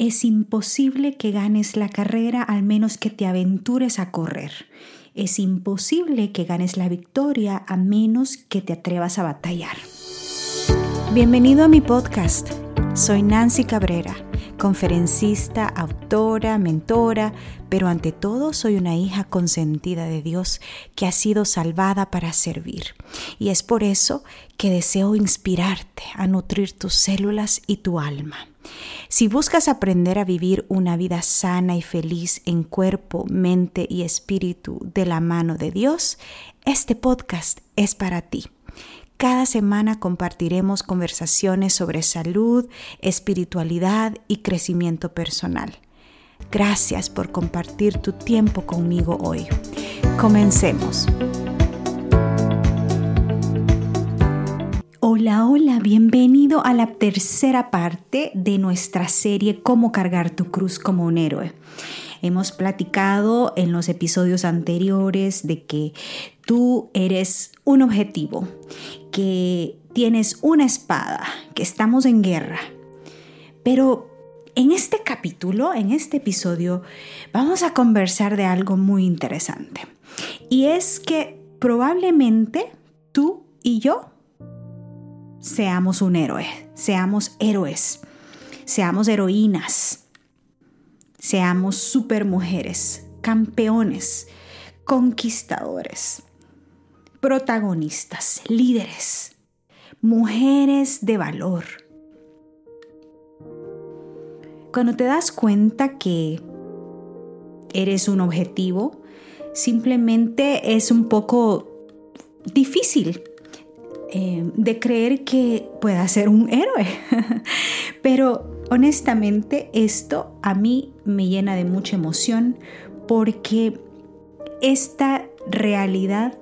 Es imposible que ganes la carrera al menos que te aventures a correr. Es imposible que ganes la victoria a menos que te atrevas a batallar. Bienvenido a mi podcast. Soy Nancy Cabrera, conferencista, autora, mentora, pero ante todo soy una hija consentida de Dios que ha sido salvada para servir. Y es por eso que deseo inspirarte a nutrir tus células y tu alma. Si buscas aprender a vivir una vida sana y feliz en cuerpo, mente y espíritu de la mano de Dios, este podcast es para ti. Cada semana compartiremos conversaciones sobre salud, espiritualidad y crecimiento personal. Gracias por compartir tu tiempo conmigo hoy. Comencemos. Hola, hola, bienvenido a la tercera parte de nuestra serie Cómo cargar tu cruz como un héroe. Hemos platicado en los episodios anteriores de que tú eres un objetivo, que tienes una espada, que estamos en guerra. Pero en este capítulo, en este episodio, vamos a conversar de algo muy interesante. Y es que probablemente tú y yo seamos un héroe, seamos héroes, seamos heroínas, seamos supermujeres, campeones, conquistadores, protagonistas, líderes, mujeres de valor. Cuando te das cuenta que eres un objetivo, simplemente es un poco difícil eh, de creer que pueda ser un héroe. Pero honestamente esto a mí me llena de mucha emoción porque esta realidad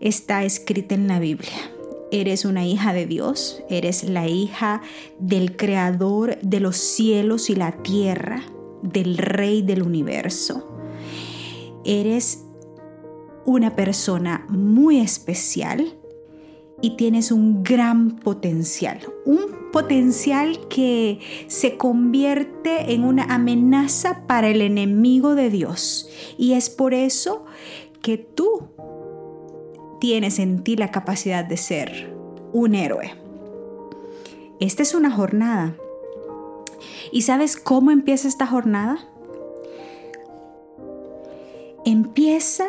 está escrita en la Biblia. Eres una hija de Dios, eres la hija del creador de los cielos y la tierra, del rey del universo. Eres una persona muy especial y tienes un gran potencial, un potencial que se convierte en una amenaza para el enemigo de Dios. Y es por eso que tú tienes en ti la capacidad de ser un héroe. Esta es una jornada. ¿Y sabes cómo empieza esta jornada? Empieza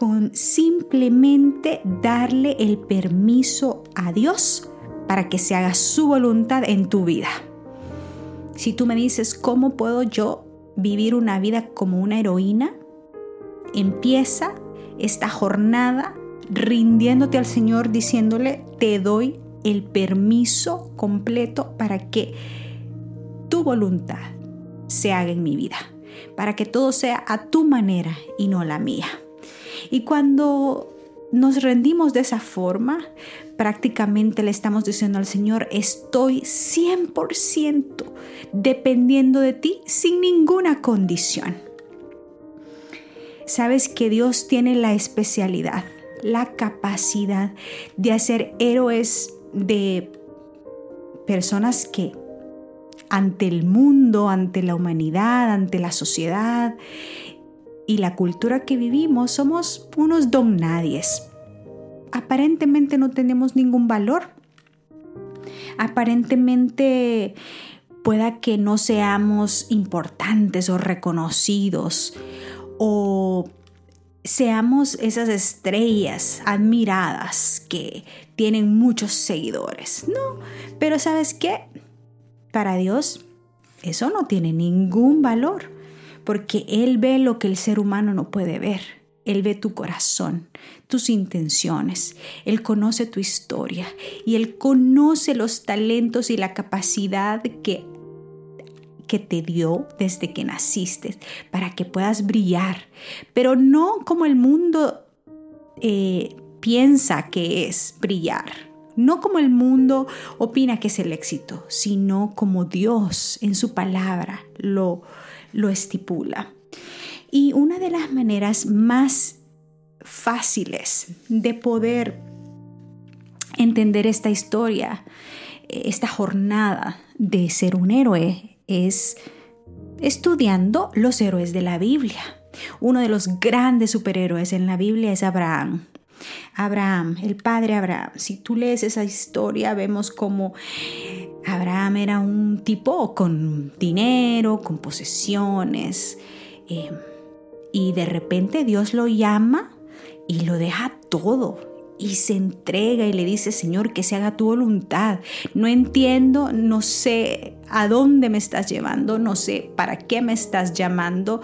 con simplemente darle el permiso a Dios para que se haga su voluntad en tu vida. Si tú me dices, ¿cómo puedo yo vivir una vida como una heroína? Empieza esta jornada rindiéndote al Señor diciéndole, te doy el permiso completo para que tu voluntad se haga en mi vida, para que todo sea a tu manera y no la mía. Y cuando nos rendimos de esa forma, prácticamente le estamos diciendo al Señor, estoy 100% dependiendo de ti sin ninguna condición. Sabes que Dios tiene la especialidad, la capacidad de hacer héroes de personas que ante el mundo, ante la humanidad, ante la sociedad y la cultura que vivimos somos unos don nadies. Aparentemente no tenemos ningún valor. Aparentemente pueda que no seamos importantes o reconocidos o seamos esas estrellas admiradas que tienen muchos seguidores. No, pero ¿sabes qué? Para Dios eso no tiene ningún valor porque Él ve lo que el ser humano no puede ver. Él ve tu corazón, tus intenciones, Él conoce tu historia y Él conoce los talentos y la capacidad que, que te dio desde que naciste para que puedas brillar, pero no como el mundo eh, piensa que es brillar. No como el mundo opina que es el éxito, sino como Dios en su palabra lo, lo estipula. Y una de las maneras más fáciles de poder entender esta historia, esta jornada de ser un héroe, es estudiando los héroes de la Biblia. Uno de los grandes superhéroes en la Biblia es Abraham. Abraham, el padre Abraham. Si tú lees esa historia, vemos como Abraham era un tipo con dinero, con posesiones, eh, y de repente Dios lo llama y lo deja todo y se entrega y le dice, Señor, que se haga tu voluntad. No entiendo, no sé a dónde me estás llevando, no sé para qué me estás llamando,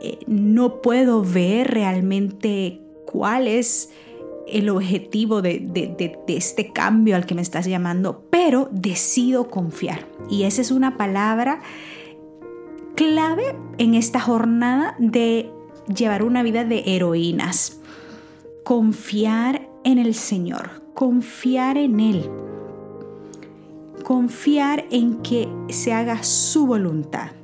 eh, no puedo ver realmente cuál es el objetivo de, de, este cambio al que me estás llamando, pero decido confiar. Y esa es una palabra clave en esta jornada de llevar una vida de heroínas. Confiar en el Señor, confiar en Él, confiar en que se haga su voluntad.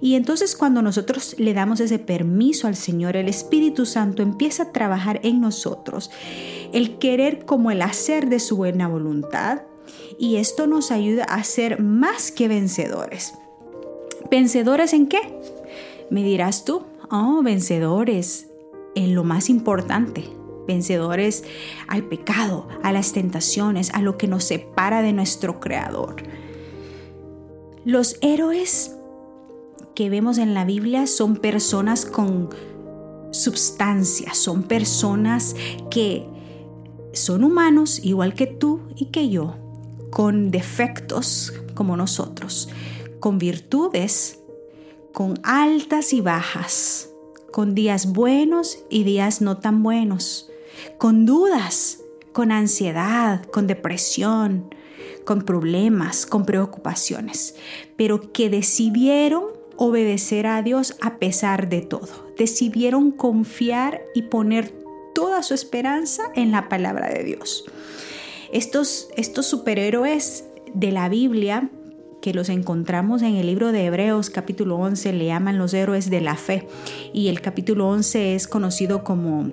Y entonces cuando nosotros le damos ese permiso al Señor, el Espíritu Santo empieza a trabajar en nosotros, el querer como el hacer de su buena voluntad, y esto nos ayuda a ser más que vencedores. ¿Vencedores en qué? Me dirás tú, oh, vencedores en lo más importante, vencedores al pecado, a las tentaciones, a lo que nos separa de nuestro Creador. Los héroes que vemos en la Biblia son personas con substancia, son personas que son humanos igual que tú y que yo, con defectos como nosotros, con virtudes, con altas y bajas, con días buenos y días no tan buenos, con dudas, con ansiedad, con depresión, con problemas, con preocupaciones, pero que decidieron obedecer a Dios a pesar de todo. Decidieron confiar y poner toda su esperanza en la palabra de Dios. Estos, estos superhéroes de la Biblia que los encontramos en el libro de Hebreos capítulo 11 le llaman los héroes de la fe y el capítulo 11 es conocido como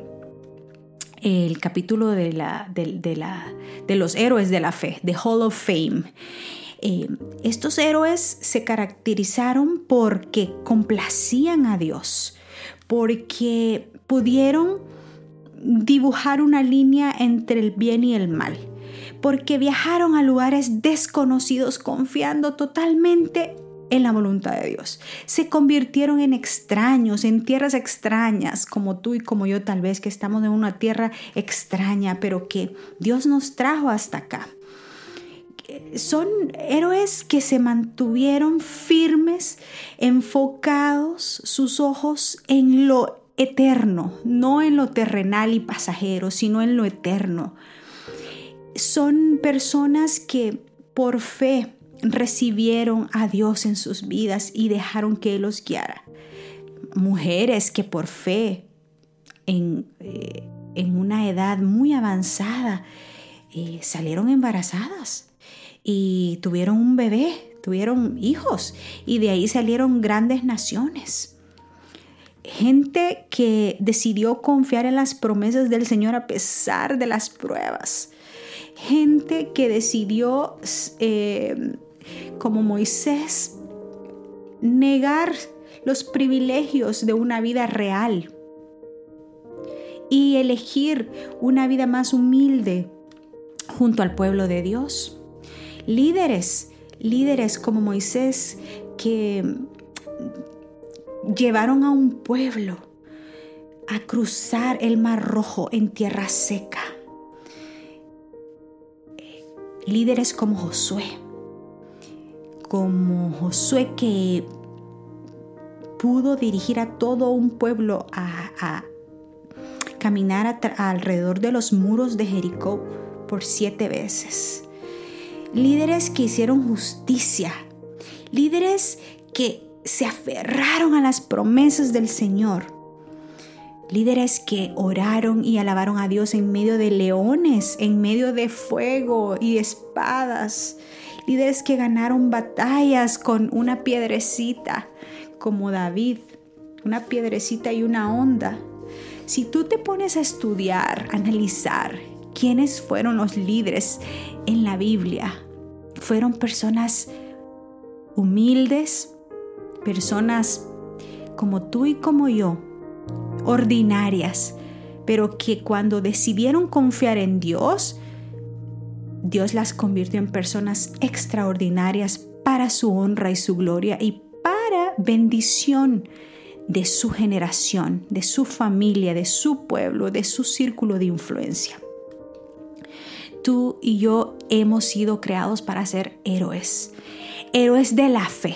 el capítulo de, la, de, la, de los héroes de la fe, The Hall of Fame. Eh, estos héroes se caracterizaron porque complacían a Dios, porque pudieron dibujar una línea entre el bien y el mal, porque viajaron a lugares desconocidos confiando totalmente en la voluntad de Dios. Se convirtieron en extraños, en tierras extrañas, como tú y como yo tal vez, que estamos en una tierra extraña, pero que Dios nos trajo hasta acá. Son héroes que se mantuvieron firmes, enfocados sus ojos en lo eterno, no en lo terrenal y pasajero, sino en lo eterno. Son personas que por fe recibieron a Dios en sus vidas y dejaron que Él los guiara. Mujeres que por fe, en, eh, una edad muy avanzada, eh, salieron embarazadas y tuvieron un bebé, tuvieron hijos y de ahí salieron grandes naciones. Gente que decidió confiar en las promesas del Señor a pesar de las pruebas. Gente que decidió eh, como Moisés, negar los privilegios de una vida real y elegir una vida más humilde junto al pueblo de Dios. Líderes, líderes como Moisés que llevaron a un pueblo a cruzar el mar rojo en tierra seca. Líderes como Josué, como Josué que pudo dirigir a todo un pueblo a, caminar alrededor de los muros de Jericó por siete veces. Líderes que hicieron justicia, líderes que se aferraron a las promesas del Señor, líderes que oraron y alabaron a Dios en medio de leones, en medio de fuego y espadas, líderes que ganaron batallas con una piedrecita, como David, una piedrecita y una onda. Si tú te pones a estudiar, analizar quiénes fueron los líderes en la Biblia, fueron personas humildes, personas como tú y como yo, ordinarias, pero que cuando decidieron confiar en Dios, Dios las convirtió en personas extraordinarias para su honra y su gloria y para bendición de su generación, de su familia, de su pueblo, de su círculo de influencia. Tú y yo hemos sido creados para ser héroes, héroes de la fe,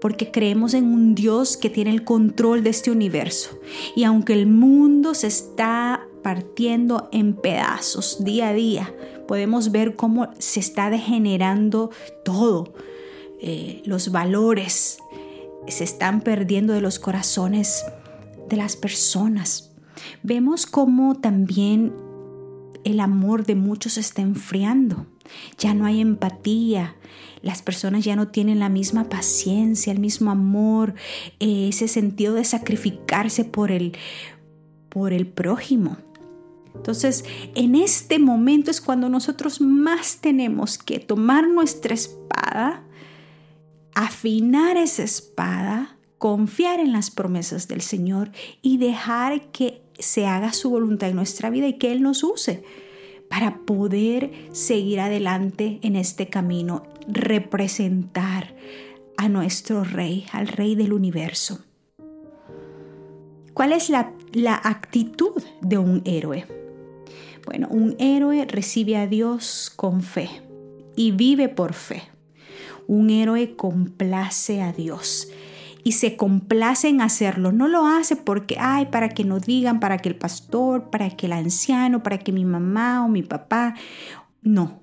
porque creemos en un Dios que tiene el control de este universo. Y aunque el mundo se está partiendo en pedazos día a día, podemos ver cómo se está degenerando todo, eh, los valores se están perdiendo de los corazones de las personas. Vemos cómo también el amor de muchos está enfriando. Ya no hay empatía. Las personas ya no tienen la misma paciencia, el mismo amor, ese sentido de sacrificarse por el, por el prójimo. Entonces, en este momento es cuando nosotros más tenemos que tomar nuestra espada, afinar esa espada, confiar en las promesas del Señor y dejar que se haga su voluntad en nuestra vida y que Él nos use para poder seguir adelante en este camino, representar a nuestro Rey, al Rey del universo. ¿Cuál es la, la actitud de un héroe? Bueno, un héroe recibe a Dios con fe y vive por fe. Un héroe complace a Dios y se complace en hacerlo. No lo hace porque, ay, para que no digan, para que el pastor, para que el anciano, para que mi mamá o mi papá. No.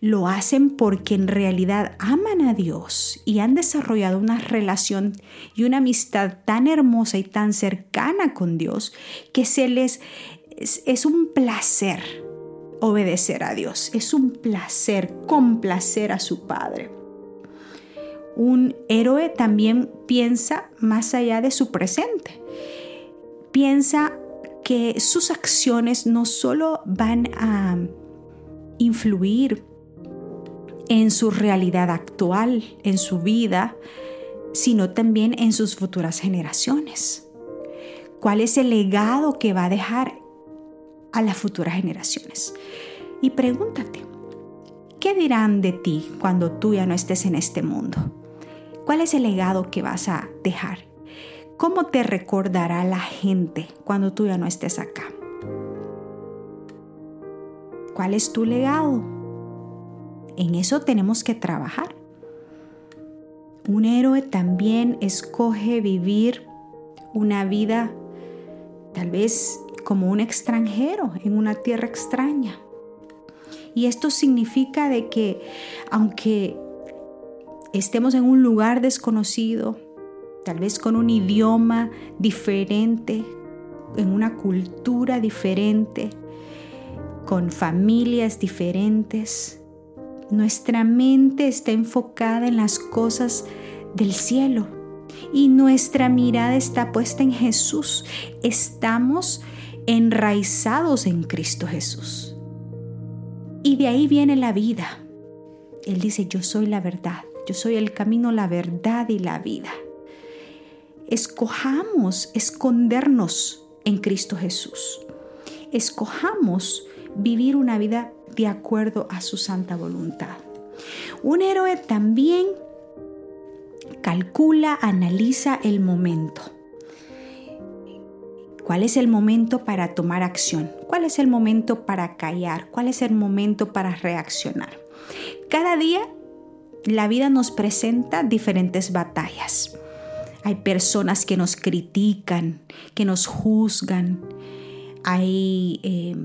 Lo hacen porque en realidad aman a Dios y han desarrollado una relación y una amistad tan hermosa y tan cercana con Dios que se les es, es un placer obedecer a Dios. Es un placer complacer a su Padre un héroe también piensa más allá de su presente. Piensa que sus acciones no solo van a influir en su realidad actual, en su vida, sino también en sus futuras generaciones. ¿Cuál es el legado que va a dejar a las futuras generaciones? Y pregúntate, ¿qué dirán de ti cuando tú ya no estés en este mundo? ¿Cuál es el legado que vas a dejar? ¿Cómo te recordará la gente cuando tú ya no estés acá? ¿Cuál es tu legado? En eso tenemos que trabajar. Un héroe también escoge vivir una vida tal vez como un extranjero en una tierra extraña. Y esto significa de que aunque estemos en un lugar desconocido, tal vez con un idioma diferente, en una cultura diferente, con familias diferentes. Nuestra mente está enfocada en las cosas del cielo y nuestra mirada está puesta en Jesús. Estamos enraizados en Cristo Jesús. Y de ahí viene la vida. Él dice, yo soy la verdad. Yo soy el camino, la verdad y la vida. Escojamos escondernos en Cristo Jesús. Escojamos vivir una vida de acuerdo a su santa voluntad. Un héroe también calcula, analiza el momento. ¿Cuál es el momento para tomar acción? ¿Cuál es el momento para callar? ¿Cuál es el momento para reaccionar? Cada día la vida nos presenta diferentes batallas. Hay personas que nos critican, que nos juzgan. Hay eh,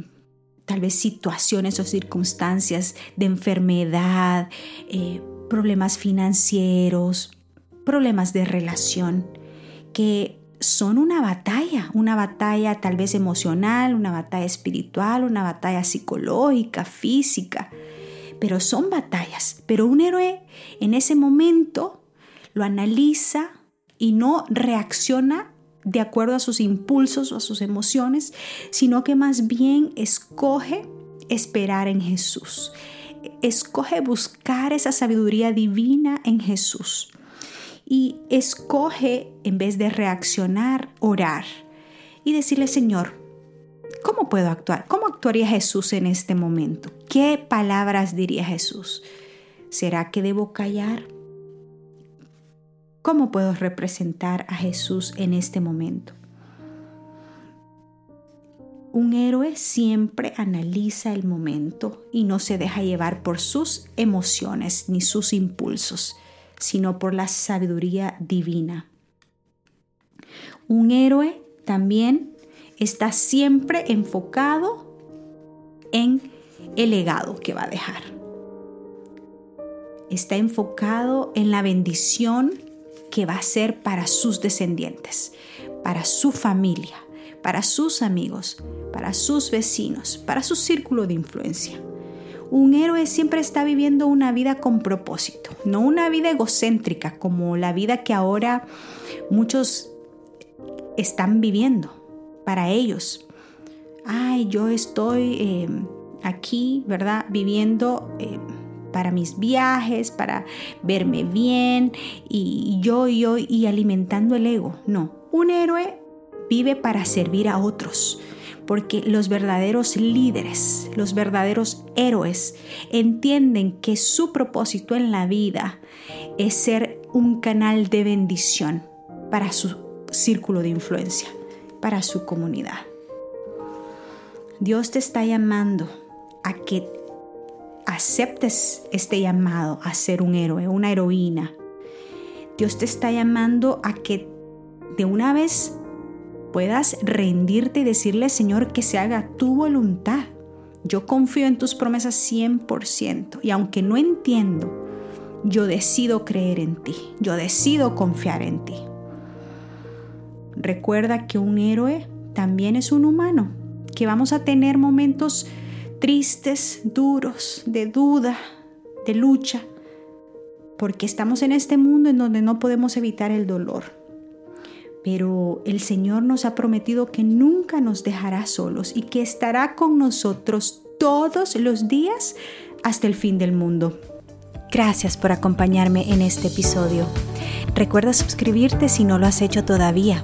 tal vez situaciones o circunstancias de enfermedad, eh, problemas financieros, problemas de relación, que son una batalla, una batalla tal vez emocional, una batalla espiritual, una batalla psicológica, física pero son batallas. Pero un héroe en ese momento lo analiza y no reacciona de acuerdo a sus impulsos o a sus emociones, sino que más bien escoge esperar en Jesús. Escoge buscar esa sabiduría divina en Jesús. y escoge, en vez de reaccionar, orar y decirle, Señor, ¿cómo puedo actuar? ¿Cómo actuaría Jesús en este momento? ¿Qué palabras diría Jesús? ¿Será que debo callar? ¿Cómo puedo representar a Jesús en este momento? Un héroe siempre analiza el momento y no se deja llevar por sus emociones ni sus impulsos, sino por la sabiduría divina. Un héroe también está siempre enfocado en el legado que va a dejar. Está enfocado en la bendición que va a ser para sus descendientes, para su familia, para sus amigos, para sus vecinos, para su círculo de influencia. Un héroe siempre está viviendo una vida con propósito, no una vida egocéntrica como la vida que ahora muchos están viviendo para ellos. Ay, yo estoy eh, aquí, ¿verdad? Viviendo eh, para mis viajes, para verme bien y yo, yo, y alimentando el ego. No, un héroe vive para servir a otros porque los verdaderos líderes, los verdaderos héroes entienden que su propósito en la vida es ser un canal de bendición para su círculo de influencia, para su comunidad. Dios te está llamando a que aceptes este llamado a ser un héroe, una heroína. Dios te está llamando a que de una vez puedas rendirte y decirle, Señor, que se haga tu voluntad. Yo confío en tus promesas 100% y aunque no entiendo, yo decido creer en ti, yo decido confiar en ti. Recuerda que un héroe también es un humano, que vamos a tener momentos tristes, duros, de duda, de lucha, porque estamos en este mundo en donde no podemos evitar el dolor pero el Señor nos ha prometido que nunca nos dejará solos y que estará con nosotros todos los días hasta el fin del mundo. Gracias por acompañarme en este episodio. Recuerda suscribirte si no lo has hecho todavía.